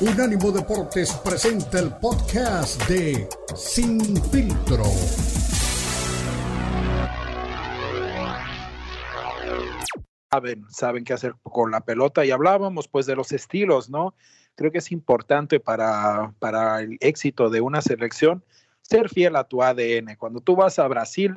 Unánimo Deportes presenta el podcast de Sin Filtro. Saben, saben qué hacer con la pelota y hablábamos pues de los estilos, ¿no? Creo que es importante para, para el éxito de una selección ser fiel a tu ADN. Cuando tú vas a Brasil,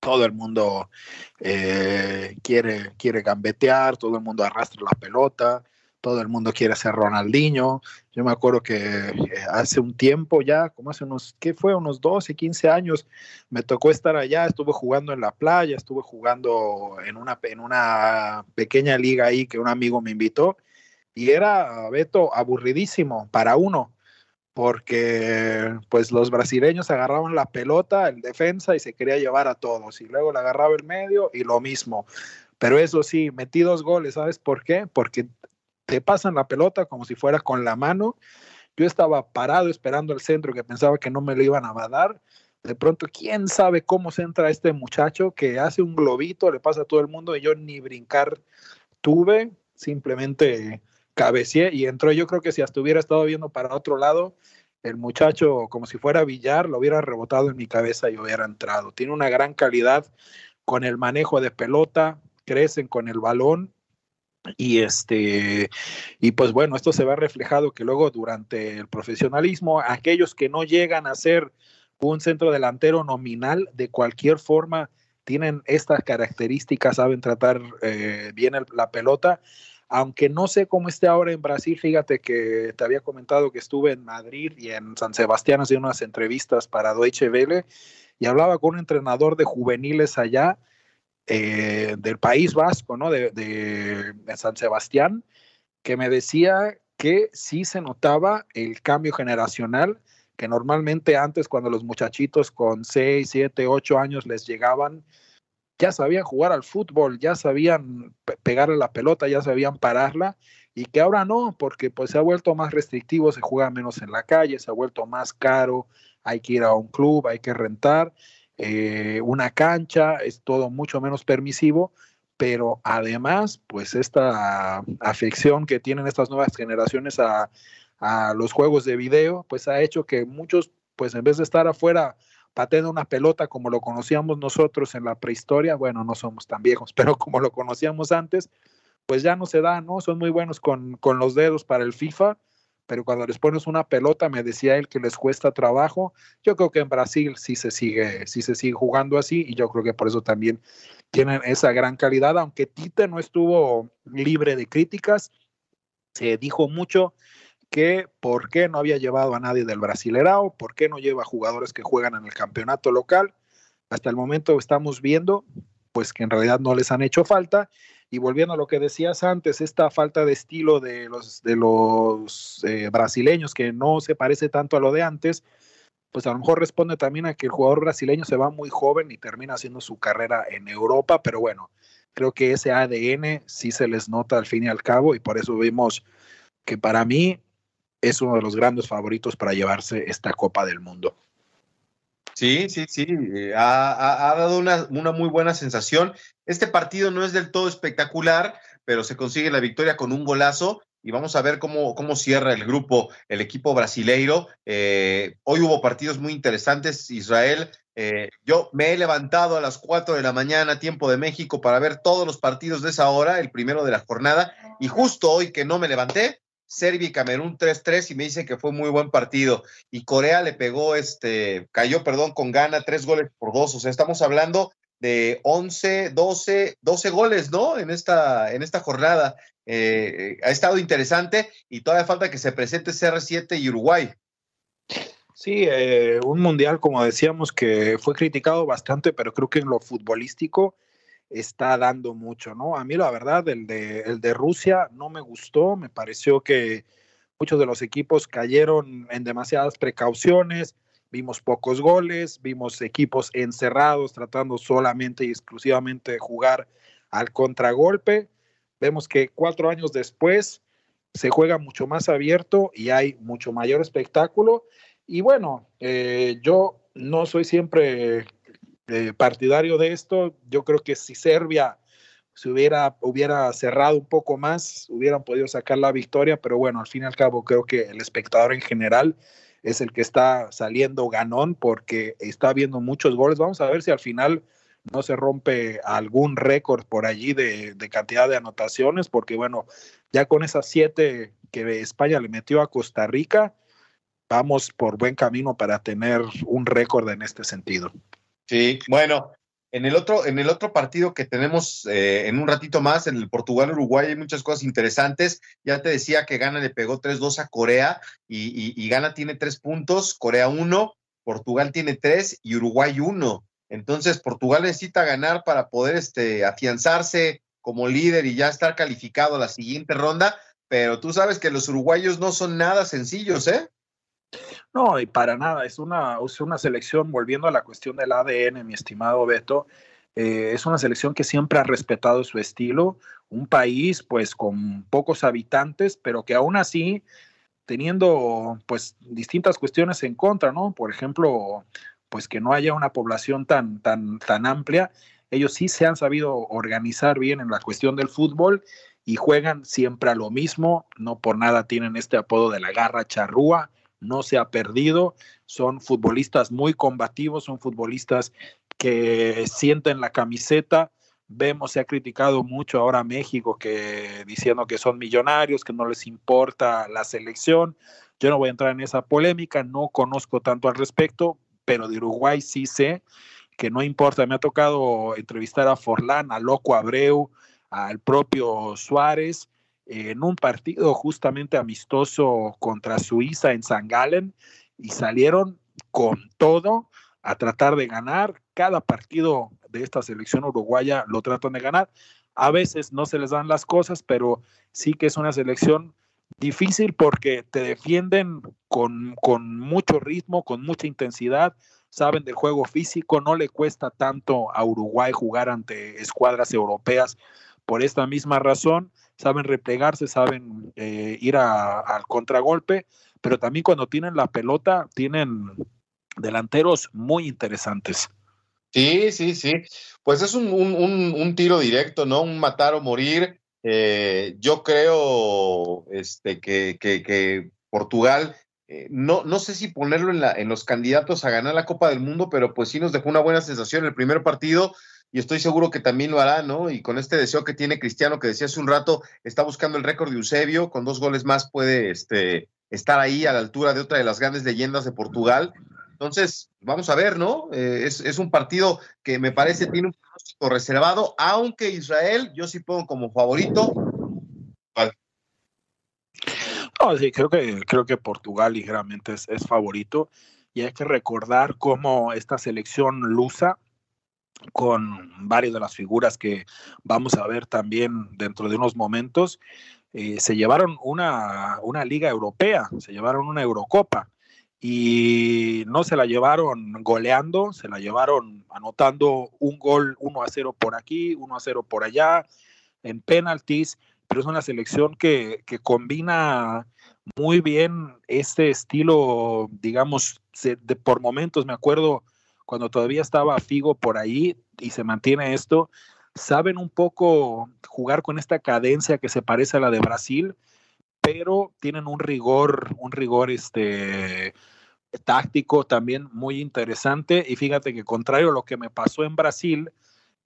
todo el mundo eh, quiere, quiere gambetear, todo el mundo arrastra la pelota, todo el mundo quiere ser Ronaldinho. Yo me acuerdo que eh, hace un tiempo ya, como hace unos, ¿qué fue? Unos 12, 15 años, me tocó estar allá, estuve jugando en la playa, estuve jugando en una, en una pequeña liga ahí que un amigo me invitó y era, Beto, aburridísimo para uno porque pues los brasileños agarraban la pelota, el defensa, y se quería llevar a todos, y luego le agarraba el medio y lo mismo. Pero eso sí, metí dos goles, ¿sabes por qué? Porque te pasan la pelota como si fuera con la mano. Yo estaba parado esperando el centro que pensaba que no me lo iban a dar. De pronto, quién sabe cómo se entra este muchacho que hace un globito, le pasa a todo el mundo y yo ni brincar tuve, simplemente cabeceé y entró. Yo creo que si hasta hubiera estado viendo para otro lado, el muchacho, como si fuera billar, lo hubiera rebotado en mi cabeza y hubiera entrado. Tiene una gran calidad con el manejo de pelota, crecen con el balón y este y pues bueno esto se ve reflejado que luego durante el profesionalismo aquellos que no llegan a ser un centro delantero nominal de cualquier forma tienen estas características saben tratar eh, bien la pelota. Aunque no sé cómo esté ahora en Brasil, fíjate que te había comentado que estuve en Madrid y en San Sebastián haciendo unas entrevistas para Deutsche Welle y hablaba con un entrenador de juveniles allá eh, del País Vasco, ¿no? De, San Sebastián, que me decía que sí se notaba el cambio generacional, que normalmente antes cuando los muchachitos con 6, 7, 8 años les llegaban, ya sabían jugar al fútbol, ya sabían pegarle la pelota, ya sabían pararla, y que ahora no, porque pues se ha vuelto más restrictivo, se juega menos en la calle, se ha vuelto más caro, hay que ir a un club, hay que rentar eh, una cancha, es todo mucho menos permisivo, pero además, pues esta afección que tienen estas nuevas generaciones a, a los juegos de video, pues ha hecho que muchos, pues en vez de estar afuera pateando una pelota como lo conocíamos nosotros en la prehistoria, bueno, no somos tan viejos, pero como lo conocíamos antes, pues ya no se da, ¿no? Son muy buenos con, con los dedos para el FIFA, pero cuando les pones una pelota, me decía él que les cuesta trabajo. Yo creo que en Brasil sí se sigue, sí se sigue jugando así, y yo creo que por eso también tienen esa gran calidad, aunque Tite no estuvo libre de críticas, se dijo mucho que por qué no había llevado a nadie del Brasilerao, por qué no lleva jugadores que juegan en el campeonato local. Hasta el momento estamos viendo pues que en realidad no les han hecho falta. Y volviendo a lo que decías antes, esta falta de estilo de los, de los eh, brasileños que no se parece tanto a lo de antes, pues a lo mejor responde también a que el jugador brasileño se va muy joven y termina haciendo su carrera en Europa, pero bueno, creo que ese ADN sí se les nota al fin y al cabo y por eso vimos que para mí es uno de los grandes favoritos para llevarse esta Copa del Mundo. Sí, sí, sí, eh, ha, dado una, una, muy buena sensación. Este partido no es del todo espectacular, pero se consigue la victoria con un golazo y vamos a ver cómo, cómo cierra el grupo, el equipo brasileiro. Eh, hoy hubo partidos muy interesantes, Israel. Eh, yo me he levantado a las 4 de la mañana, tiempo de México, para ver todos los partidos de esa hora, el primero de la jornada, y justo hoy que no me levanté, Serbia y Camerún 3-3 y me dice que fue muy buen partido. Y Corea le pegó, este, cayó, perdón, con gana, tres goles por dos. O sea, estamos hablando de 11, 12, 12 goles, ¿no? En esta, en esta jornada. Eh, ha estado interesante y todavía falta que se presente CR7 y Uruguay. Sí, eh, un mundial, como decíamos, que fue criticado bastante, pero creo que en lo futbolístico está dando mucho, ¿no? A mí la verdad, el de, el de Rusia no me gustó, me pareció que muchos de los equipos cayeron en demasiadas precauciones, vimos pocos goles, vimos equipos encerrados tratando solamente y exclusivamente de jugar al contragolpe. Vemos que cuatro años después se juega mucho más abierto y hay mucho mayor espectáculo. Y bueno, eh, yo no soy siempre eh, partidario de esto. Yo creo que si Serbia si hubiera, hubiera cerrado un poco más, hubieran podido sacar la victoria, pero bueno, al fin y al cabo creo que el espectador en general es el que está saliendo ganón porque está viendo muchos goles. Vamos a ver si al final no se rompe algún récord por allí de, de, cantidad de anotaciones, porque bueno, ya con esas siete que España le metió a Costa Rica, vamos por buen camino para tener un récord en este sentido. Sí, bueno, en el otro, en el otro partido que tenemos eh, en un ratito más, en el Portugal-Uruguay, hay muchas cosas interesantes. Ya te decía que Gana le pegó 3-2 a Corea y, Gana tiene tres puntos, Corea 1, Portugal tiene tres y Uruguay 1. Entonces, Portugal necesita ganar para poder este, afianzarse como líder y ya estar calificado a la siguiente ronda. Pero tú sabes que los uruguayos no son nada sencillos, ¿eh? No, y para nada, es una, es una selección, volviendo a la cuestión del ADN, mi estimado Beto, eh, es una selección que siempre ha respetado su estilo, un país pues con pocos habitantes, pero que aún así, teniendo pues distintas cuestiones en contra, ¿no? Por ejemplo, pues que no haya una población tan, tan, tan amplia, ellos sí se han sabido organizar bien en la cuestión del fútbol y juegan siempre a lo mismo, no por nada tienen este apodo de la garra charrúa, no se ha perdido, son futbolistas muy combativos, son futbolistas que sienten la camiseta. Vemos, se ha criticado mucho ahora México que diciendo que son millonarios, que no les importa la selección. Yo no voy a entrar en esa polémica, no conozco tanto al respecto, pero de Uruguay sí sé que no importa. Me ha tocado entrevistar a Forlán, a Loco Abreu, al propio Suárez, en un partido justamente amistoso contra Suiza en San Galen y salieron con todo a tratar de ganar. Cada partido de esta selección uruguaya lo tratan de ganar. A veces no se les dan las cosas, pero sí que es una selección difícil porque te defienden con, con mucho ritmo, con mucha intensidad, saben del juego físico, no le cuesta tanto a Uruguay jugar ante escuadras europeas por esta misma razón saben replegarse, saben eh, ir al contragolpe, pero también cuando tienen la pelota, tienen delanteros muy interesantes. Sí, sí, sí. Pues es un, un, un tiro directo, ¿no? Un matar o morir. Eh, yo creo este, que, que, que Portugal, eh, no, no sé si ponerlo en, la, en los candidatos a ganar la Copa del Mundo, pero pues sí nos dejó una buena sensación el primer partido y estoy seguro que también lo hará, ¿no? Y con este deseo que tiene Cristiano, que decía hace un rato, está buscando el récord de Eusebio, con dos goles más puede este, estar ahí a la altura de otra de las grandes leyendas de Portugal. Entonces, vamos a ver, ¿no? Eh, es, un partido que me parece tiene un pronóstico reservado, aunque Israel yo sí pongo como favorito. No, sí, creo que, creo que Portugal ligeramente es, es favorito y hay que recordar cómo esta selección lusa con varias de las figuras que vamos a ver también dentro de unos momentos, eh, se llevaron una, una liga europea, se llevaron una Eurocopa y no se la llevaron goleando, se la llevaron anotando un gol 1 a 0 por aquí, 1 a 0 por allá, en penaltis, pero es una selección que, que combina muy bien este estilo, digamos, de, por momentos, me acuerdo cuando todavía estaba Figo por ahí y se mantiene esto, saben un poco jugar con esta cadencia que se parece a la de Brasil, pero tienen un rigor, un rigor este táctico también muy interesante y fíjate que contrario a lo que me pasó en Brasil,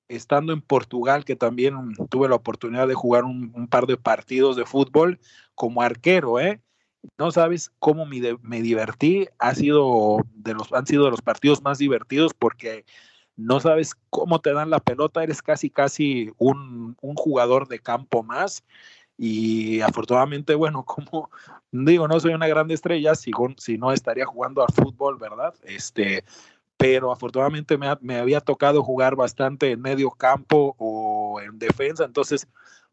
estando en Portugal, que también tuve la oportunidad de jugar un, un par de partidos de fútbol como arquero, ¿eh? No sabes cómo me, divertí, ha sido de los, han sido de los partidos más divertidos porque no sabes cómo te dan la pelota, eres casi, casi un, un jugador de campo más. Y afortunadamente, bueno, como digo, no soy una gran estrella, si, si no estaría jugando al fútbol, ¿verdad? Este, pero afortunadamente me, me, había tocado jugar bastante en medio campo o en defensa, entonces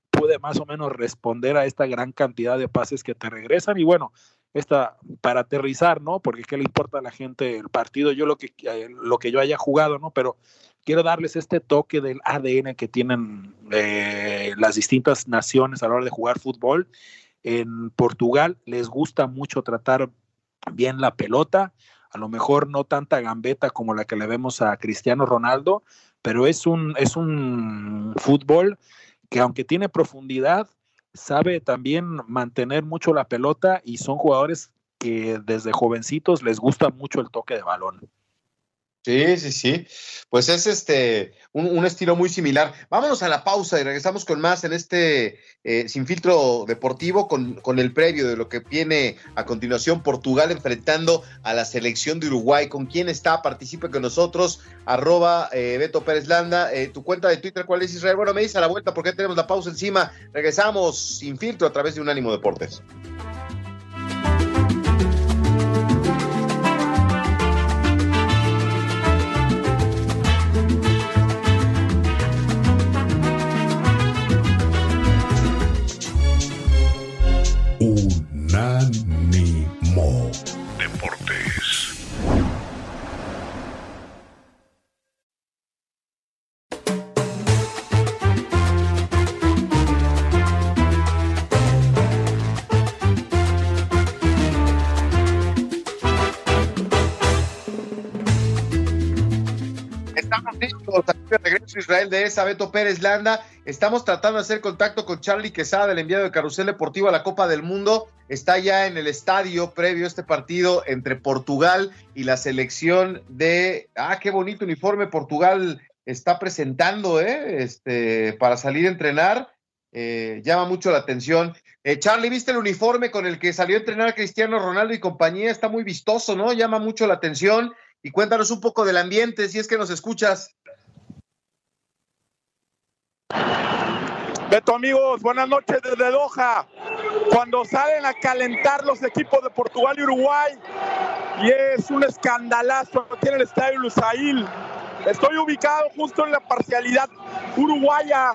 pude más o menos responder a esta gran cantidad de pases que te regresan y bueno, esta para aterrizar, ¿no? Porque qué le importa a la gente el partido, yo lo que eh, lo que yo haya jugado, ¿no? Pero quiero darles este toque del ADN que tienen eh, las distintas naciones a la hora de jugar fútbol. En Portugal les gusta mucho tratar bien la pelota, a lo mejor no tanta gambeta como la que le vemos a Cristiano Ronaldo, pero es un, es un fútbol que aunque tiene profundidad, sabe también mantener mucho la pelota y son jugadores que desde jovencitos les gusta mucho el toque de balón. Sí, sí, sí. Pues es este un, estilo muy similar. Vámonos a la pausa y regresamos con más en este eh, sin filtro deportivo con, con, el previo de lo que viene a continuación Portugal enfrentando a la selección de Uruguay. ¿Con quién está? Participe con nosotros. Arroba eh, Beto Pérez Landa. Eh, tu cuenta de Twitter, ¿cuál es Israel? Bueno, me dice a la vuelta porque tenemos la pausa encima. Regresamos sin filtro a través de Unánimo Deportes. Israel de esa, Beto Pérez Landa. Estamos tratando de hacer contacto con Charlie Quesada, el enviado de Carrusel Deportivo a la Copa del Mundo. Está ya en el estadio previo a este partido entre Portugal y la selección de. Ah, qué bonito uniforme Portugal está presentando, ¿eh? Este, para salir a entrenar. Eh, llama mucho la atención. Eh, Charlie, ¿viste el uniforme con el que salió a entrenar Cristiano Ronaldo y compañía? Está muy vistoso, ¿no? Llama mucho la atención. Y cuéntanos un poco del ambiente, si es que nos escuchas. Beto amigos, buenas noches desde Doha. Cuando salen a calentar los equipos de Portugal y Uruguay, y es un escandalazo aquí el estadio Lusail. Estoy ubicado justo en la parcialidad uruguaya,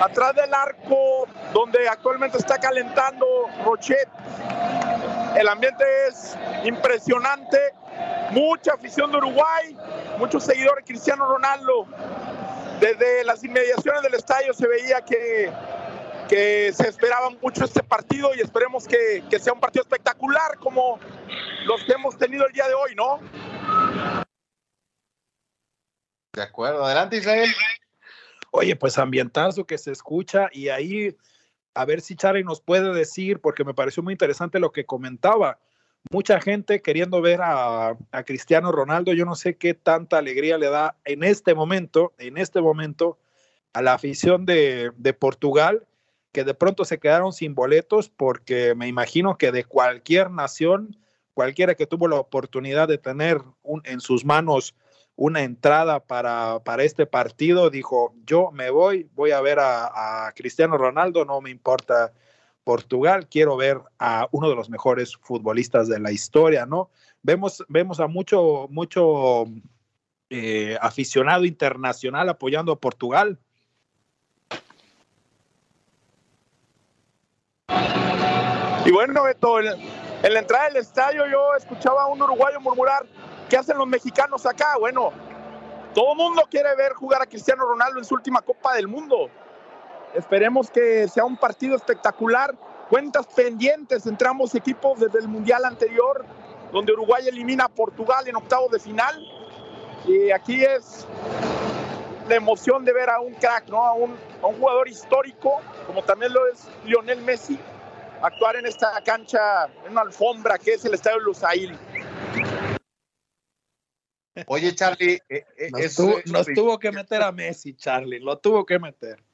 atrás del arco donde actualmente está calentando Rochet. El ambiente es impresionante, mucha afición de Uruguay, muchos seguidores de Cristiano Ronaldo. Desde las inmediaciones del estadio se veía que, que se esperaba mucho este partido y esperemos que, que sea un partido espectacular como los que hemos tenido el día de hoy, ¿no? De acuerdo, adelante Israel. Oye, pues ambientazo que se escucha y ahí a ver si Charlie nos puede decir, porque me pareció muy interesante lo que comentaba mucha gente queriendo ver a, Cristiano Ronaldo. Yo no sé qué tanta alegría le da en este momento, en este momento, a la afición de, Portugal, que de pronto se quedaron sin boletos, porque me imagino que de cualquier nación, cualquiera que tuvo la oportunidad de tener en sus manos una entrada para, para, este partido, dijo, yo me voy, voy a ver a Cristiano Ronaldo, no me importa Portugal, quiero ver a uno de los mejores futbolistas de la historia, ¿no? Vemos, vemos a mucho, mucho eh, aficionado internacional apoyando a Portugal. Y bueno, Beto, en, la entrada del estadio yo escuchaba a un uruguayo murmurar, ¿qué hacen los mexicanos acá? Bueno, todo el mundo quiere ver jugar a Cristiano Ronaldo en su última Copa del Mundo. Esperemos que sea un partido espectacular. Cuentas pendientes entre ambos equipos desde el Mundial anterior, donde Uruguay elimina a Portugal en octavos de final. Y aquí es la emoción de ver a un crack, ¿no? a, un, jugador histórico, como también lo es Lionel Messi, actuar en esta cancha, en una alfombra que es el Estadio Lusail. Oye, Charlie, eh, eh, nos tuvo que meter a Messi, Charlie, lo tuvo que meter.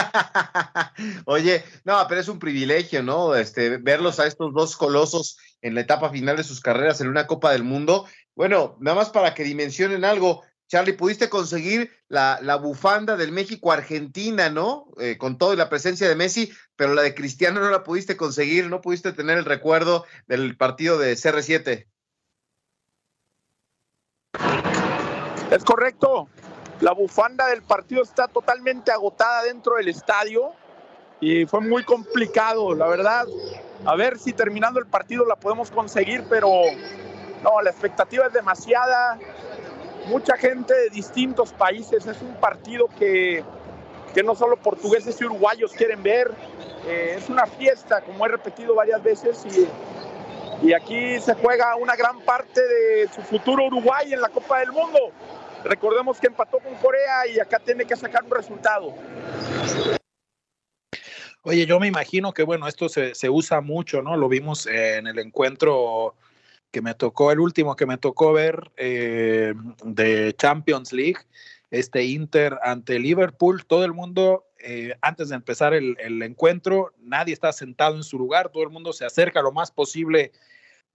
Oye, no, pero es un privilegio, ¿no? Este, verlos a estos dos colosos en la etapa final de sus carreras en una Copa del Mundo. Bueno, nada más para que dimensionen algo, Charlie, pudiste conseguir la, la bufanda del México-Argentina, ¿no? Eh, con toda la presencia de Messi, pero la de Cristiano no la pudiste conseguir, no pudiste tener el recuerdo del partido de CR7. Es correcto. La bufanda del partido está totalmente agotada dentro del estadio y fue muy complicado, la verdad. A ver si terminando el partido la podemos conseguir, pero no, la expectativa es demasiada. Mucha gente de distintos países. Es un partido que, que no solo portugueses y uruguayos quieren ver. Eh, es una fiesta, como he repetido varias veces, y, y aquí se juega una gran parte de su futuro Uruguay en la Copa del Mundo. Recordemos que empató con Corea y acá tiene que sacar un resultado. Oye, yo me imagino que, bueno, esto se, se usa mucho, ¿no? Lo vimos en el encuentro que me tocó, el último que me tocó ver eh, de Champions League, este Inter ante Liverpool, todo el mundo, eh, antes de empezar el, el, encuentro, nadie está sentado en su lugar, todo el mundo se acerca lo más posible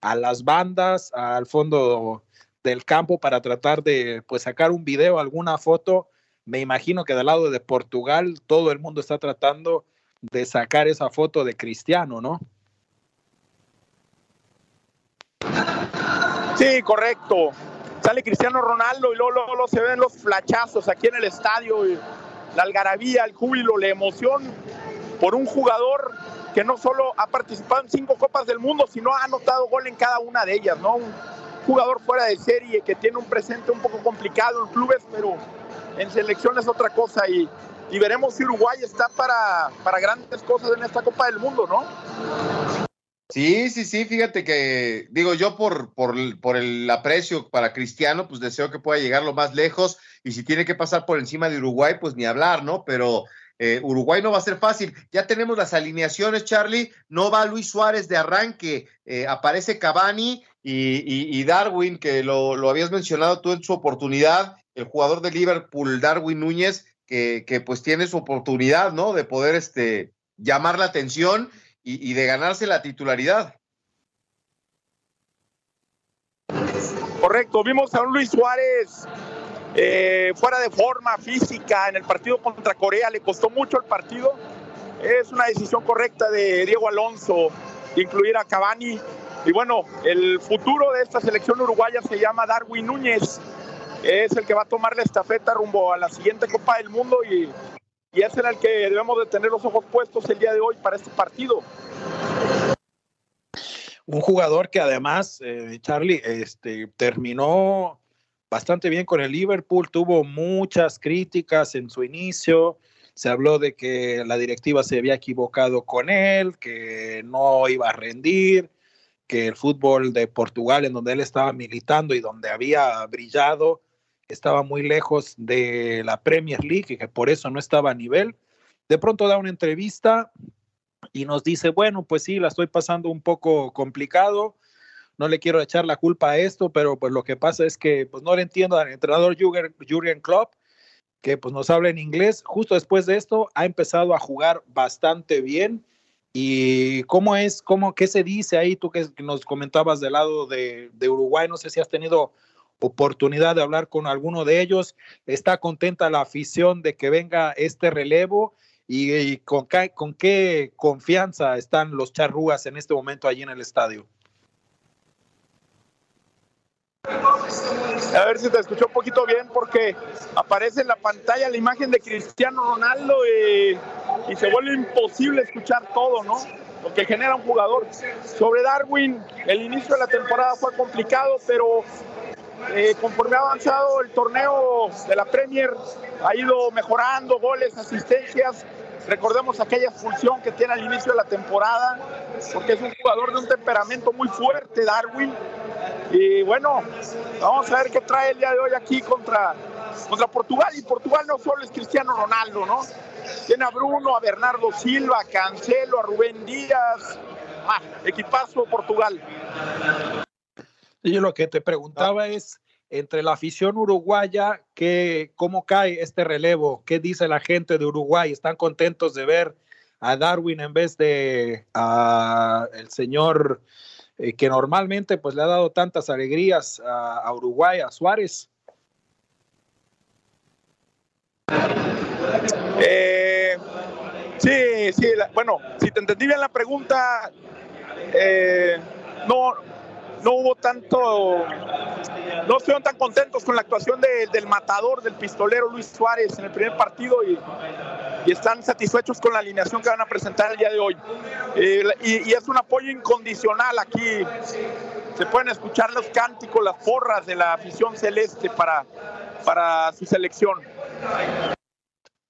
a las bandas, al fondo del campo para tratar de pues sacar un video, alguna foto. Me imagino que del lado de Portugal todo el mundo está tratando de sacar esa foto de Cristiano, ¿no? Sí, correcto. Sale Cristiano Ronaldo y luego, luego, se ven los flachazos aquí en el estadio, la algarabía, el júbilo, la emoción por un jugador que no solo ha participado en cinco Copas del Mundo, sino ha anotado gol en cada una de ellas, ¿no? Jugador fuera de serie que tiene un presente un poco complicado en clubes, pero en selección es otra cosa y, y veremos si Uruguay está para, para grandes cosas en esta Copa del Mundo, ¿no? Sí, sí, sí, fíjate que digo yo por, por, por, el aprecio para Cristiano, pues deseo que pueda llegar lo más lejos y si tiene que pasar por encima de Uruguay, pues ni hablar, ¿no? Pero eh, Uruguay no va a ser fácil. Ya tenemos las alineaciones, Charlie, no va Luis Suárez de arranque, eh, aparece Cavani y, Darwin, que lo, lo, habías mencionado tú en su oportunidad, el jugador de Liverpool, Darwin Núñez, que, que pues tiene su oportunidad, ¿no? De poder este, llamar la atención y, de ganarse la titularidad. Correcto, vimos a un Luis Suárez eh, fuera de forma física en el partido contra Corea, le costó mucho el partido. Es una decisión correcta de Diego Alonso incluir a Cavani. Y bueno, el futuro de esta selección uruguaya se llama Darwin Núñez. Es el que va a tomar la estafeta rumbo a la siguiente Copa del Mundo y, y es en el que debemos de tener los ojos puestos el día de hoy para este partido. Un jugador que además, eh, Charlie, este, terminó bastante bien con el Liverpool, tuvo muchas críticas en su inicio, se habló de que la directiva se había equivocado con él, que no iba a rendir, que el fútbol de Portugal, en donde él estaba militando y donde había brillado, estaba muy lejos de la Premier League y que por eso no estaba a nivel. De pronto da una entrevista y nos dice, bueno, pues sí, la estoy pasando un poco complicado, no le quiero echar la culpa a esto, pero pues lo que pasa es que pues no le entiendo al entrenador Jürgen, Klopp, que pues nos habla en inglés. Justo después de esto ha empezado a jugar bastante bien. ¿Y cómo es, cómo, qué se dice ahí? Tú que nos comentabas del lado de, de Uruguay, no sé si has tenido oportunidad de hablar con alguno de ellos. ¿Está contenta la afición de que venga este relevo? ¿Y, y con, con, qué confianza están los charrúas en este momento allí en el estadio? A ver si te escuchó un poquito bien porque aparece en la pantalla la imagen de Cristiano Ronaldo y, y se vuelve imposible escuchar todo, ¿no? Lo que genera un jugador. Sobre Darwin, el inicio de la temporada fue complicado, pero eh, conforme ha avanzado el torneo de la Premier, ha ido mejorando goles, asistencias. Recordemos aquella expulsión que tiene al inicio de la temporada, porque es un jugador de un temperamento muy fuerte, Darwin. Y bueno, vamos a ver qué trae el día de hoy aquí contra, contra Portugal. Y Portugal no solo es Cristiano Ronaldo, ¿no? Tiene a Bruno, a Bernardo Silva, a Cancelo, a Rubén Díaz. Ah, equipazo Portugal. Y lo que te preguntaba es, entre la afición uruguaya, ¿qué, ¿cómo cae este relevo? ¿Qué dice la gente de Uruguay? ¿Están contentos de ver a Darwin en vez de a el señor eh, que normalmente pues le ha dado tantas alegrías a, Uruguay, a Suárez? Eh, sí, sí, bueno, si te entendí bien la pregunta, eh, no, no hubo tanto, no estuvieron tan contentos con la actuación de, del matador, del pistolero Luis Suárez en el primer partido y, están satisfechos con la alineación que van a presentar el día de hoy. Eh, y, y, es un apoyo incondicional aquí. Se pueden escuchar los cánticos, las porras de la afición celeste para, para su selección.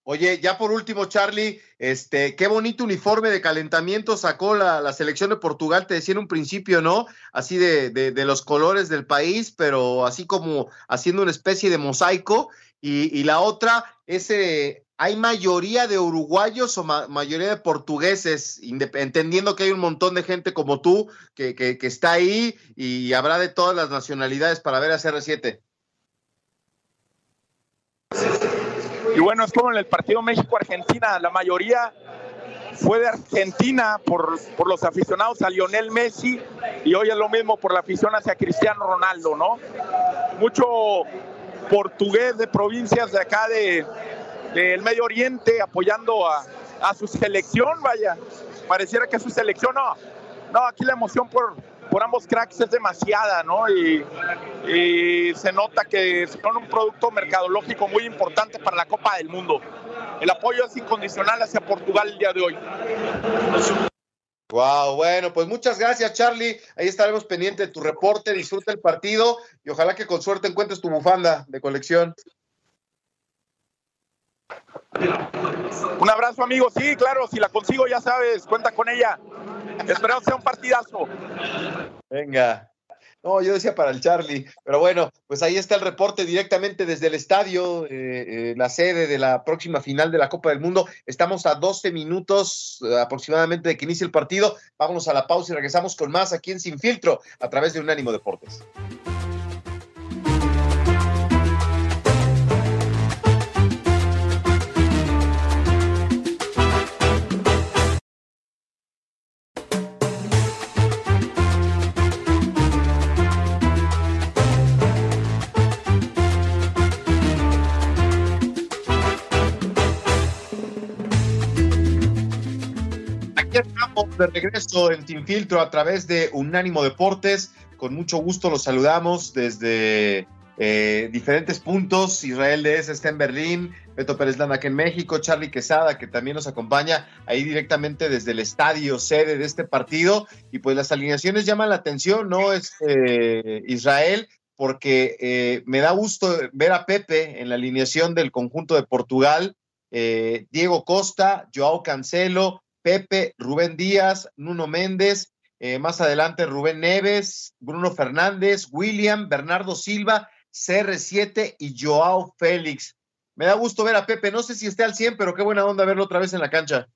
Oye, ya por último, Charlie, este, qué bonito uniforme de calentamiento sacó la, la selección de Portugal, te decía en un principio, ¿no? Así de, de, de, los colores del país, pero así como haciendo una especie de mosaico. Y, y la otra, ese ¿hay mayoría de uruguayos o mayoría de portugueses? entendiendo que hay un montón de gente como tú que, que, que, está ahí y habrá de todas las nacionalidades para ver a CR7. Y bueno, es como en el partido México-Argentina, la mayoría fue de Argentina por, por, los aficionados a Lionel Messi y hoy es lo mismo por la afición hacia Cristiano Ronaldo, ¿no? Mucho portugués de provincias de acá de, del Medio Oriente apoyando a, a, su selección, vaya, pareciera que su selección, no, no, aquí la emoción por, por ambos cracks es demasiada, ¿no? Y, y se nota que son un producto mercadológico muy importante para la Copa del Mundo. El apoyo es incondicional hacia Portugal el día de hoy. Wow, bueno, pues muchas gracias, Charlie. Ahí estaremos pendientes de tu reporte. Disfruta el partido y ojalá que con suerte encuentres tu bufanda de colección. Un abrazo, amigo. Sí, claro, si la consigo, ya sabes, cuenta con ella. Esperamos sea un partidazo. Venga. No, yo decía para el Charlie, pero bueno, pues ahí está el reporte directamente desde el estadio, eh, eh, la sede de la próxima final de la Copa del Mundo. Estamos a 12 minutos eh, aproximadamente de que inicie el partido. Vámonos a la pausa y regresamos con más aquí en Sin Filtro a través de Unánimo Deportes. De regreso en Sin Filtro a través de Unánimo Deportes. Con mucho gusto los saludamos desde eh, diferentes puntos. Israel Dez está en Berlín, Beto Pérez Lana aquí en México, Charlie Quesada que también nos acompaña ahí directamente desde el estadio sede de este partido. Y pues las alineaciones llaman la atención, ¿no? Es eh, Israel, porque eh, me da gusto ver a Pepe en la alineación del conjunto de Portugal. Diego Costa, Joao Cancelo, Pepe, Rubén Díaz, Nuno Méndez, eh, más adelante Rubén Neves, Bruno Fernández, William, Bernardo Silva, CR7 y Joao Félix. Me da gusto ver a Pepe, no sé si esté al 100, pero qué buena onda verlo otra vez en la cancha.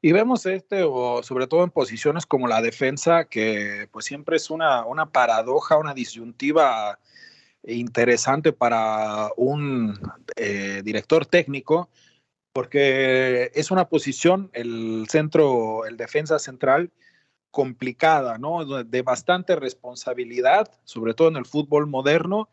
Y vemos este, o sobre todo en posiciones como la defensa, que pues siempre es una, una paradoja, una disyuntiva interesante para un eh, director técnico, porque es una posición, el centro, el defensa central, complicada, ¿no? De bastante responsabilidad, sobre todo en el fútbol moderno.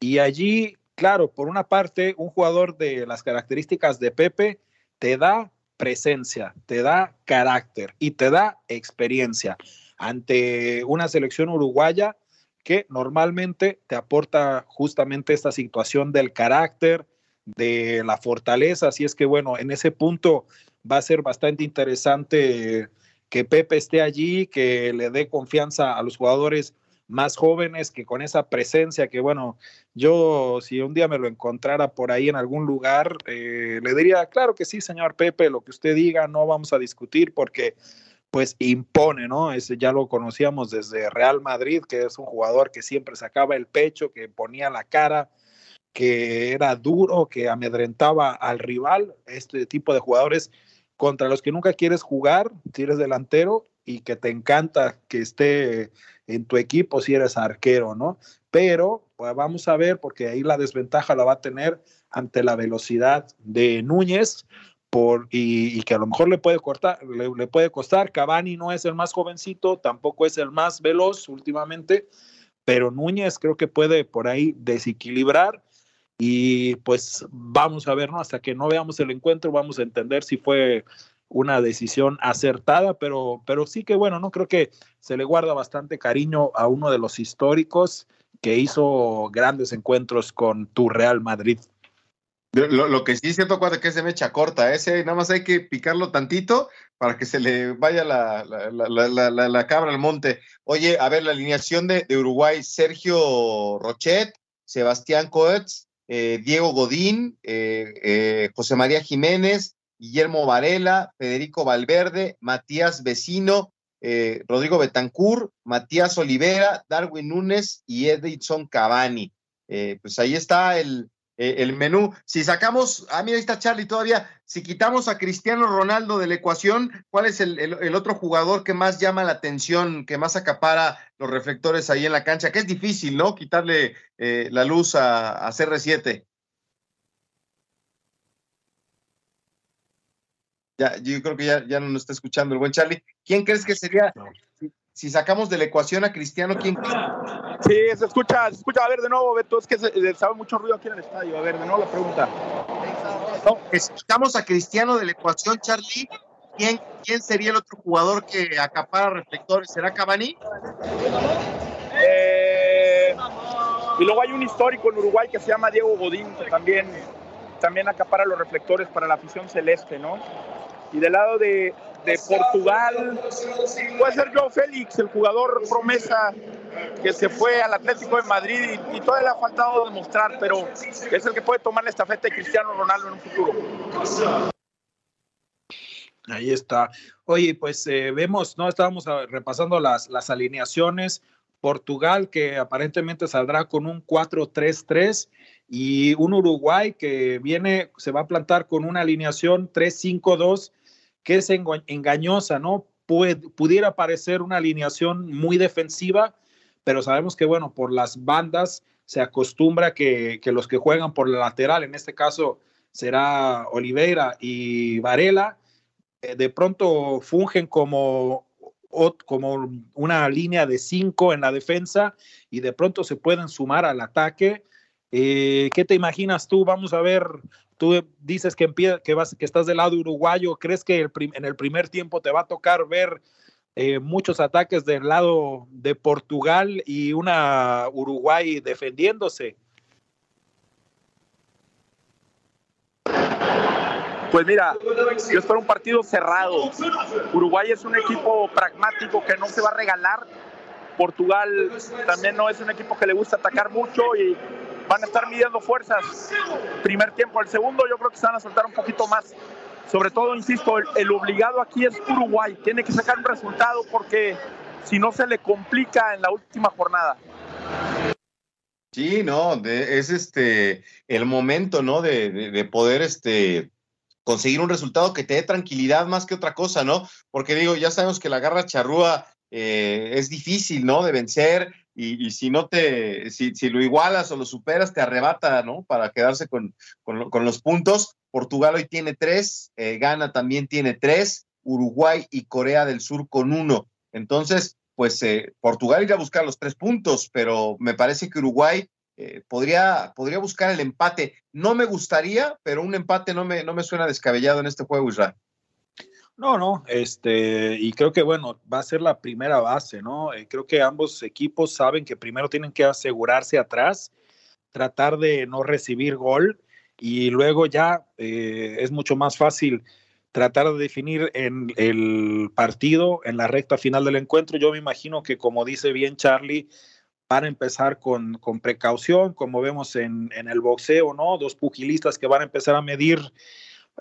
Y allí, claro, por una parte, un jugador de las características de Pepe te da presencia, te da carácter y te da experiencia ante una selección uruguaya que normalmente te aporta justamente esta situación del carácter, de la fortaleza. Así es que bueno, en ese punto va a ser bastante interesante que Pepe esté allí, que le dé confianza a los jugadores más jóvenes, que con esa presencia, que bueno, yo si un día me lo encontrara por ahí en algún lugar, eh, le diría, claro que sí, señor Pepe, lo que usted diga, no vamos a discutir porque pues impone, ¿no? Ese ya lo conocíamos desde Real Madrid, que es un jugador que siempre sacaba el pecho, que ponía la cara, que era duro, que amedrentaba al rival, este tipo de jugadores contra los que nunca quieres jugar, si eres delantero y que te encanta que esté en tu equipo si eres arquero, ¿no? Pero pues vamos a ver, porque ahí la desventaja la va a tener ante la velocidad de Núñez, por, y, que a lo mejor le puede, cortar, le, le, puede costar. Cavani no es el más jovencito, tampoco es el más veloz últimamente, pero Núñez creo que puede por ahí desequilibrar y pues vamos a ver, ¿no? Hasta que no veamos el encuentro, vamos a entender si fue una decisión acertada, pero, pero sí que bueno, no creo que se le guarda bastante cariño a uno de los históricos que hizo grandes encuentros con tu Real Madrid. Lo, lo que sí siento cuando que se me echa corta, ese nada más hay que picarlo tantito para que se le vaya la, la, la, la cabra al monte. Oye, a ver, la alineación de, de Uruguay, Sergio Rochet, Sebastián Coetz, eh, Diego Godín, eh, eh, José María Jiménez, Guillermo Varela, Federico Valverde, Matías Vecino, Rodrigo Betancur, Matías Olivera, Darwin Núñez y Edison Cavani. pues ahí está el, eh, el menú. Si sacamos, ah, mira, ahí está Charlie todavía, si quitamos a Cristiano Ronaldo de la ecuación, ¿cuál es el, otro jugador que más llama la atención, que más acapara los reflectores ahí en la cancha? Que es difícil, ¿no? Quitarle eh, la luz a, a CR7. Ya, yo creo que ya, ya no nos está escuchando el buen Charlie. ¿Quién crees que sería, si, sacamos de la ecuación a Cristiano, quién Sí, se escucha, se escucha. A ver, de nuevo, Beto, es que se, sabe mucho ruido aquí en el estadio. A ver, de nuevo la pregunta. No, si sacamos a Cristiano de la ecuación, Charlie, ¿quién, quién sería el otro jugador que acapara reflectores? ¿Será Cavani? Eh, y luego hay un histórico en Uruguay que se llama Diego Godín, que también, también acapara los reflectores para la afición celeste, ¿no? Y del lado de, Portugal, puede ser Joe Félix, el jugador promesa que se fue al Atlético de Madrid y, todavía le ha faltado demostrar, pero es el que puede tomar la estafeta de Cristiano Ronaldo en un futuro. Ahí está. Oye, pues eh, vemos, ¿no? Estábamos ah, repasando las, las alineaciones. Portugal, que aparentemente saldrá con un 4-3-3, y un Uruguay que viene, se va a plantar con una alineación 3-5-2 que es engañosa, ¿no? pudiera parecer una alineación muy defensiva, pero sabemos que, bueno, por las bandas se acostumbra que, que los que juegan por la lateral, en este caso será Oliveira y Varela, eh, de pronto fungen como, como una línea de cinco en la defensa y de pronto se pueden sumar al ataque. Eh, ¿Qué te imaginas tú? Vamos a ver Tú dices que, estás del lado uruguayo, ¿crees que en el primer tiempo te va a tocar ver eh, muchos ataques del lado de Portugal y una Uruguay defendiéndose? Pues mira, yo espero un partido cerrado. Uruguay es un equipo pragmático que no se va a regalar. Portugal también no es un equipo que le gusta atacar mucho y van a estar midiendo fuerzas. Primer tiempo, el segundo yo creo que se van a soltar un poquito más. Sobre todo, insisto, el, obligado aquí es Uruguay. Tiene que sacar un resultado porque si no se le complica en la última jornada. Sí, no, es este el momento, ¿no? De, de, poder este conseguir un resultado que te dé tranquilidad más que otra cosa, ¿no? Porque digo, ya sabemos que la garra charrúa eh, es difícil, ¿no? De vencer, y, si no te, si, lo igualas o lo superas, te arrebata, ¿no? Para quedarse con, los puntos. Portugal hoy tiene tres, eh, Ghana también tiene tres, Uruguay y Corea del Sur con uno. Entonces, pues eh, Portugal irá a buscar los tres puntos, pero me parece que Uruguay eh, podría, podría buscar el empate. No me gustaría, pero un empate no me, no me suena descabellado en este juego, Israel. No, no, este, y creo que bueno, va a ser la primera base, ¿no? Eh, creo que ambos equipos saben que primero tienen que asegurarse atrás, tratar de no recibir gol y luego ya eh, es mucho más fácil tratar de definir en el partido, en la recta final del encuentro. Yo me imagino que como dice bien Charlie, van a empezar con, con precaución, como vemos en, en el boxeo, ¿no? Dos pugilistas que van a empezar a medir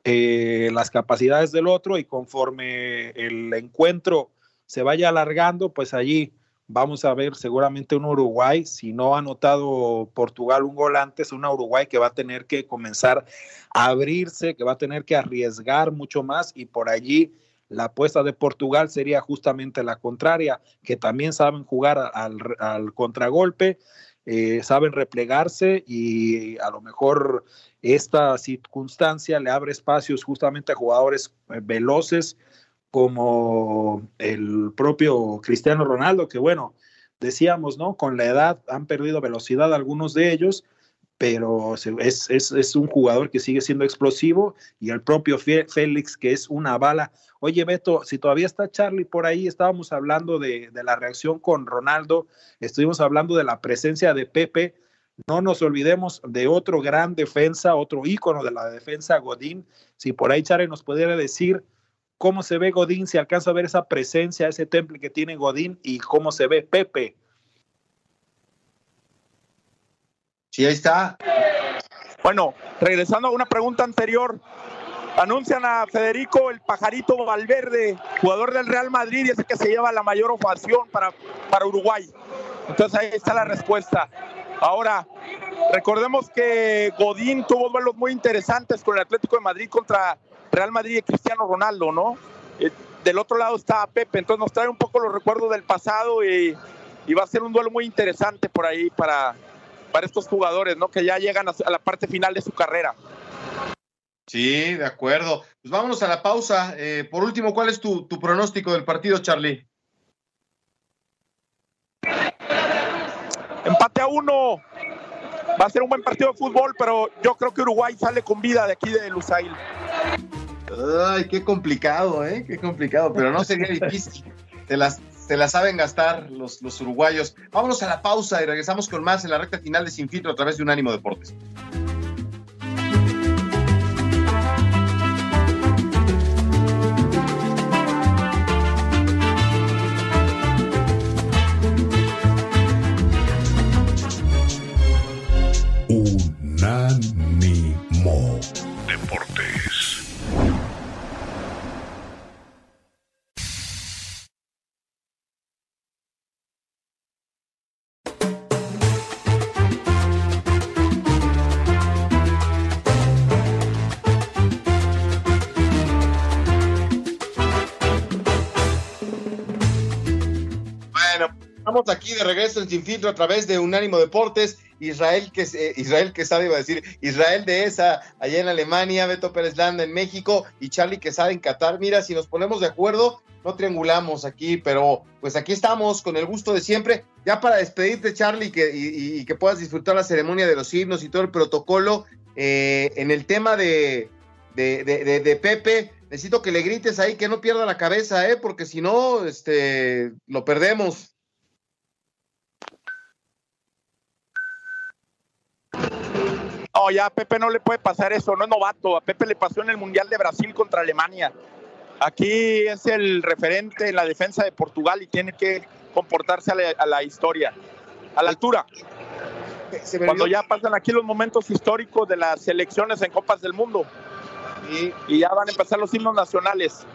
eh, las capacidades del otro y conforme el encuentro se vaya alargando, pues allí vamos a ver seguramente un Uruguay, si no ha anotado Portugal un gol antes, una Uruguay que va a tener que comenzar a abrirse, que va a tener que arriesgar mucho más y por allí la apuesta de Portugal sería justamente la contraria, que también saben jugar al contragolpe, eh, saben replegarse y a lo mejor esta circunstancia le abre espacios justamente a jugadores eh, veloces como el propio Cristiano Ronaldo, que bueno, decíamos, ¿no? Con la edad han perdido velocidad algunos de ellos, pero es, es, un jugador que sigue siendo explosivo y el propio Félix, que es una bala. Oye, Beto, si todavía está Charlie por ahí, estábamos hablando de, de la reacción con Ronaldo, estuvimos hablando de la presencia de Pepe. No nos olvidemos de otro gran defensa, otro ícono de la defensa, Godín. Si por ahí Charlie nos pudiera decir cómo se ve Godín, si alcanza a ver esa presencia, ese temple que tiene Godín y cómo se ve Pepe. Sí, ahí está. Bueno, regresando a una pregunta anterior, anuncian a Federico el pajarito Valverde, jugador del Real Madrid, y ese que se lleva la mayor ovación para, para Uruguay. Entonces ahí está la respuesta. Ahora, recordemos que Godín tuvo duelos muy interesantes con el Atlético de Madrid contra Real Madrid y Cristiano Ronaldo, ¿no? Eh, del otro lado está Pepe, entonces nos trae un poco los recuerdos del pasado y, va a ser un duelo muy interesante por ahí para, para estos jugadores, ¿no? Que ya llegan a, la parte final de su carrera. Sí, de acuerdo. Pues vámonos a la pausa. Eh, por último, ¿cuál es tu, tu pronóstico del partido, Charlie? Empate a uno. Va a ser un buen partido de fútbol, pero yo creo que Uruguay sale con vida de aquí de Lusail. Ay, qué complicado, ¿eh? Qué complicado, pero no sería difícil. Se las, se la saben gastar los, los uruguayos. Vámonos a la pausa y regresamos con más en la recta final de Sin Filtro a través de Unánimo Deportes. Aquí de regreso en Sin Filtro a través de Unánimo Deportes. Israel que eh, Israel Quesada iba a decir, Israel de esa allá en Alemania, Beto Pérez Landa en México y Charlie Quesada en Qatar. Mira, si nos ponemos de acuerdo, no triangulamos aquí, pero pues aquí estamos con el gusto de siempre. Ya para despedirte, Charlie, que, y, que puedas disfrutar la ceremonia de los himnos y todo el protocolo, eh, en el tema de, de, de, Pepe, necesito que le grites ahí que no pierda la cabeza, ¿eh? porque si no, este, lo perdemos. No, ya a Pepe no le puede pasar eso, no es novato. A Pepe le pasó en el Mundial de Brasil contra Alemania. Aquí es el referente en la defensa de Portugal y tiene que comportarse a la, historia, a la altura. Cuando ya pasan aquí los momentos históricos de las selecciones en Copas del Mundo y, ya van a empezar los himnos nacionales.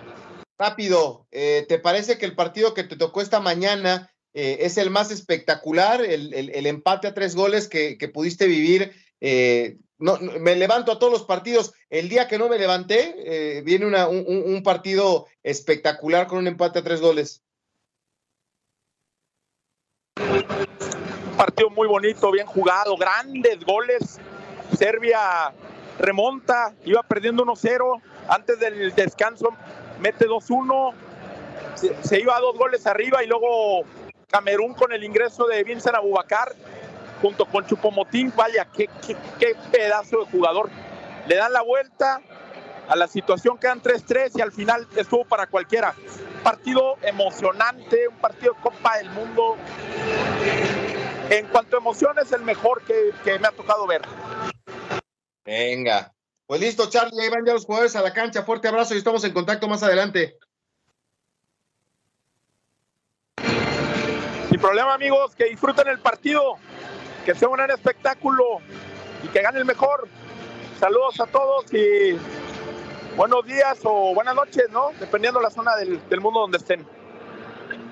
Rápido, eh, ¿te parece que el partido que te tocó esta mañana eh, es el más espectacular, el, empate a tres goles que, que pudiste vivir eh, no, me levanto a todos los partidos. El día que no me levanté, viene un, partido espectacular con un empate a tres goles. Un partido muy bonito, bien jugado, grandes goles. Serbia remonta, iba perdiendo 1-0. Antes del descanso mete 2-1. Se, iba a dos goles arriba y luego Camerún con el ingreso de Vincent Abubacar junto con Chupomotín, vaya, qué, qué, pedazo de jugador. Le dan la vuelta a la situación, quedan 3-3 y al final estuvo para cualquiera. Partido emocionante, un partido de Copa del Mundo. En cuanto a emociones, el mejor que, que me ha tocado ver. Venga. Pues listo, Charlie, ahí van ya los jugadores a la cancha. Fuerte abrazo y estamos en contacto más adelante. Sin problema, amigos, que disfruten el partido que sea un gran espectáculo y que gane el mejor. Saludos a todos y buenos días o buenas noches, ¿no? Dependiendo de la zona del, del mundo donde estén.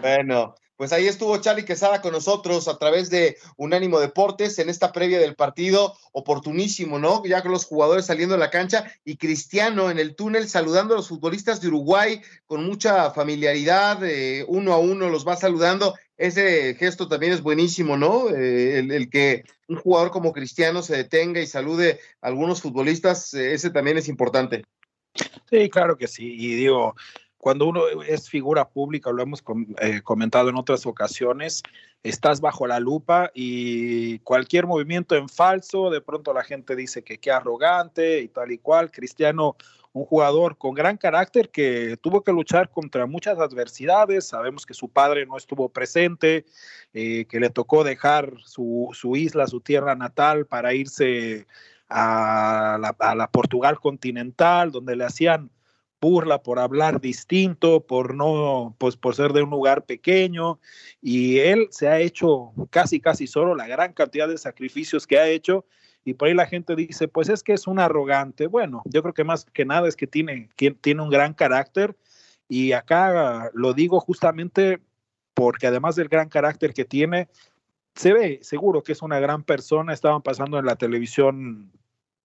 Bueno, pues ahí estuvo Charlie Quesada con nosotros a través de Unánimo Deportes en esta previa del partido, oportunísimo, ¿no? Ya con los jugadores saliendo de la cancha y Cristiano en el túnel saludando a los futbolistas de Uruguay con mucha familiaridad, eh, uno a uno los va saludando. Ese gesto también es buenísimo, ¿no? Eh, el, que un jugador como Cristiano se detenga y salude a algunos futbolistas, eh, ese también es importante. Sí, claro que sí. Y digo, cuando uno es figura pública, lo hemos eh, comentado en otras ocasiones, estás bajo la lupa y cualquier movimiento en falso, de pronto la gente dice que qué arrogante y tal y cual. Cristiano, un jugador con gran carácter que tuvo que luchar contra muchas adversidades. Sabemos que su padre no estuvo presente, eh, que le tocó dejar su, isla, su tierra natal para irse a la Portugal continental, donde le hacían burla por hablar distinto, por no, pues por ser de un lugar pequeño, y él se ha hecho casi, casi solo la gran cantidad de sacrificios que ha hecho, y por ahí la gente dice, pues es que es un arrogante. Bueno, yo creo que más que nada es que tiene, tiene un gran carácter, y acá lo digo justamente porque además del gran carácter que tiene, se ve seguro que es una gran persona. Estaban pasando en la televisión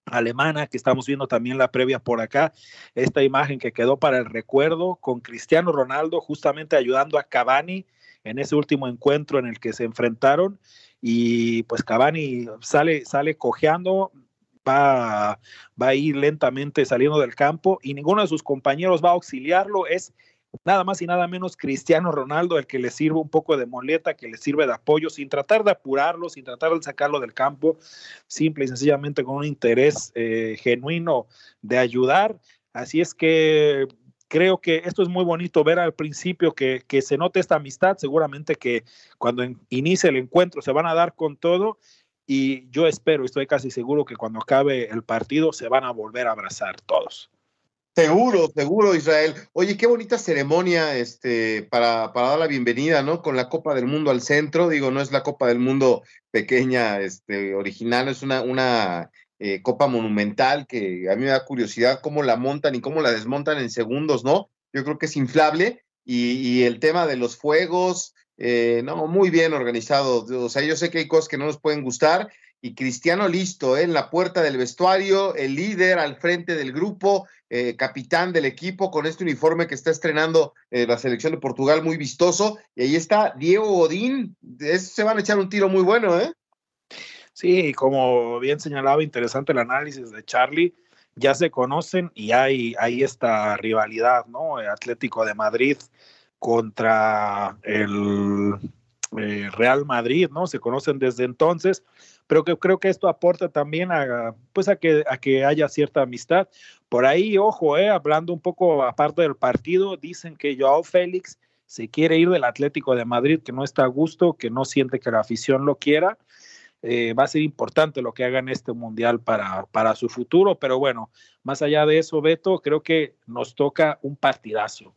alemana, que estamos viendo también la previa por acá, esta imagen que quedó para el recuerdo con Cristiano Ronaldo justamente ayudando a Cavani en ese último encuentro en el que se enfrentaron. Y pues Cavani sale, sale cojeando, va, va a ir lentamente saliendo del campo y ninguno de sus compañeros va a auxiliarlo, es nada más y nada menos Cristiano Ronaldo, el que le sirve un poco de moleta, que le sirve de apoyo, sin tratar de apurarlo, sin tratar de sacarlo del campo, simple y sencillamente con un interés eh, genuino de ayudar. Así es que creo que esto es muy bonito ver al principio que, que se note esta amistad, seguramente que cuando inicie el encuentro se van a dar con todo y yo espero, estoy casi seguro que cuando acabe el partido se van a volver a abrazar todos. Seguro, seguro, Israel. Oye, qué bonita ceremonia este, para, para dar la bienvenida, ¿no? Con la Copa del Mundo al centro. Digo, no es la Copa del Mundo pequeña, este, original, es una, una eh, Copa monumental que a mí me da curiosidad cómo la montan y cómo la desmontan en segundos, ¿no? Yo creo que es inflable y, y el tema de los fuegos, eh, no, muy bien organizado. O sea, yo sé que hay cosas que no nos pueden gustar y Cristiano listo, ¿eh? en la puerta del vestuario, el líder al frente del grupo, eh, capitán del equipo con este uniforme que está estrenando eh, la selección de Portugal, muy vistoso. Y ahí está Diego Godín, se van a echar un tiro muy bueno, ¿eh? Sí, como bien señalaba, interesante el análisis de Charlie. Ya se conocen y hay, hay esta rivalidad, ¿no? Atlético de Madrid contra el Real Madrid, ¿no? Se conocen desde entonces pero que creo que esto aporta también a, pues a que, a que haya cierta amistad. Por ahí, ojo, eh, hablando un poco aparte del partido, dicen que Joao Félix se quiere ir del Atlético de Madrid, que no está a gusto, que no siente que la afición lo quiera. Eh, va a ser importante lo que haga en este mundial para, para su futuro, pero bueno, más allá de eso, Beto, creo que nos toca un partidazo.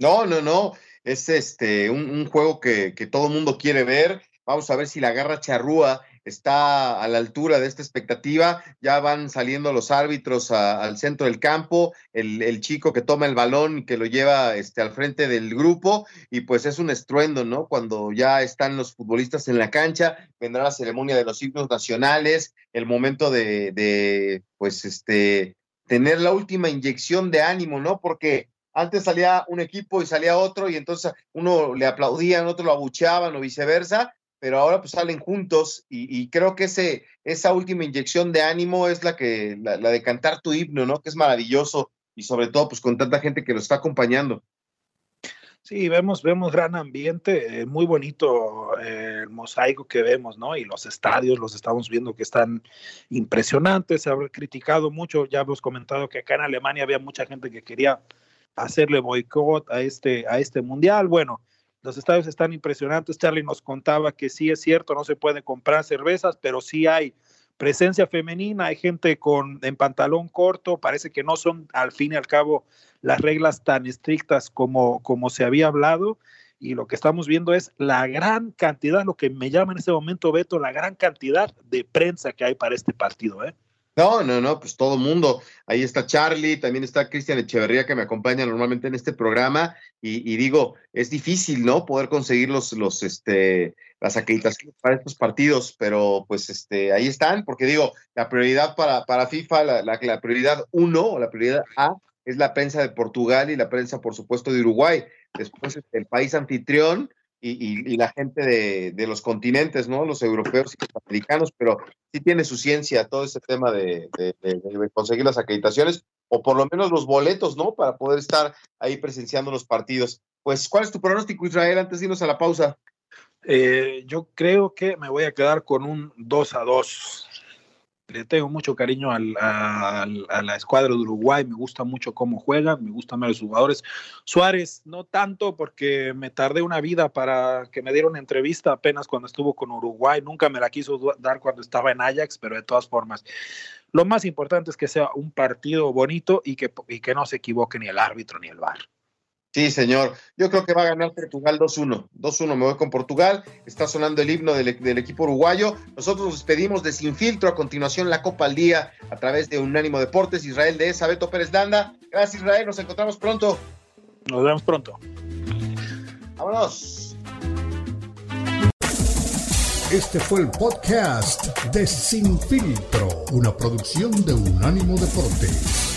No, no, no, es este un, juego que, que todo el mundo quiere ver. Vamos a ver si la garra charrúa está a la altura de esta expectativa. Ya van saliendo los árbitros al centro del campo, el, chico que toma el balón y que lo lleva este, al frente del grupo, y pues es un estruendo, ¿no? Cuando ya están los futbolistas en la cancha, vendrá la ceremonia de los himnos nacionales, el momento de, de pues, este, tener la última inyección de ánimo, ¿no? Porque antes salía un equipo y salía otro, y entonces uno le aplaudían, otro lo abucheaban o viceversa, pero ahora pues salen juntos y, creo que ese, esa última inyección de ánimo es la que, la, de cantar tu himno, ¿no? Que es maravilloso y sobre todo pues con tanta gente que lo está acompañando. Sí, vemos, vemos gran ambiente, eh, muy bonito eh, el mosaico que vemos, ¿no? Y los estadios los estamos viendo que están impresionantes, se ha criticado mucho, ya hemos comentado que acá en Alemania había mucha gente que quería hacerle boicot a este, a este mundial, bueno, los estadios están impresionantes. Charlie nos contaba que sí es cierto, no se puede comprar cervezas, pero sí hay presencia femenina, hay gente con en pantalón corto, parece que no son al fin y al cabo las reglas tan estrictas como, como se había hablado. Y lo que estamos viendo es la gran cantidad, lo que me llama en este momento, Beto, la gran cantidad de prensa que hay para este partido. ¿eh? No, no, no, pues todo mundo. Ahí está Charlie, también está Cristian Echeverría que me acompaña normalmente en este programa y, digo, es difícil, ¿no? Poder conseguir los, los, este, las acreditaciones para estos partidos, pero pues este, ahí están, porque digo, la prioridad para, para FIFA, la, la, la prioridad uno o la prioridad A es la prensa de Portugal y la prensa, por supuesto, de Uruguay. Después el país anfitrión y, la gente de, los continentes, ¿no? Los europeos y los americanos, pero sí tiene su ciencia todo ese tema de, conseguir las acreditaciones o por lo menos los boletos, ¿no? Para poder estar ahí presenciando los partidos. Pues, ¿cuál es tu pronóstico, Israel, antes de irnos a la pausa? Eh, yo creo que me voy a quedar con un 2 a 2 le tengo mucho cariño a la escuadra de Uruguay, me gusta mucho cómo juegan, me gustan los jugadores. Suárez, no tanto porque me tardé una vida para que me diera una entrevista apenas cuando estuvo con Uruguay, nunca me la quiso dar cuando estaba en Ajax, pero de todas formas, lo más importante es que sea un partido bonito y que, y que no se equivoque ni el árbitro ni el VAR. Sí, señor. Yo creo que va a ganar Portugal 2-1. 2-1 me voy con Portugal. Está sonando el himno del, equipo uruguayo. Nosotros nos despedimos de Sin Filtro. A continuación, la Copa al Día a través de Unánimo Deportes. Israel de esa, Beto Pérez Landa. Gracias, Israel. Nos encontramos pronto. Nos vemos pronto. Vámonos. Este fue el podcast de Sin Filtro, una producción de Unánimo Deportes.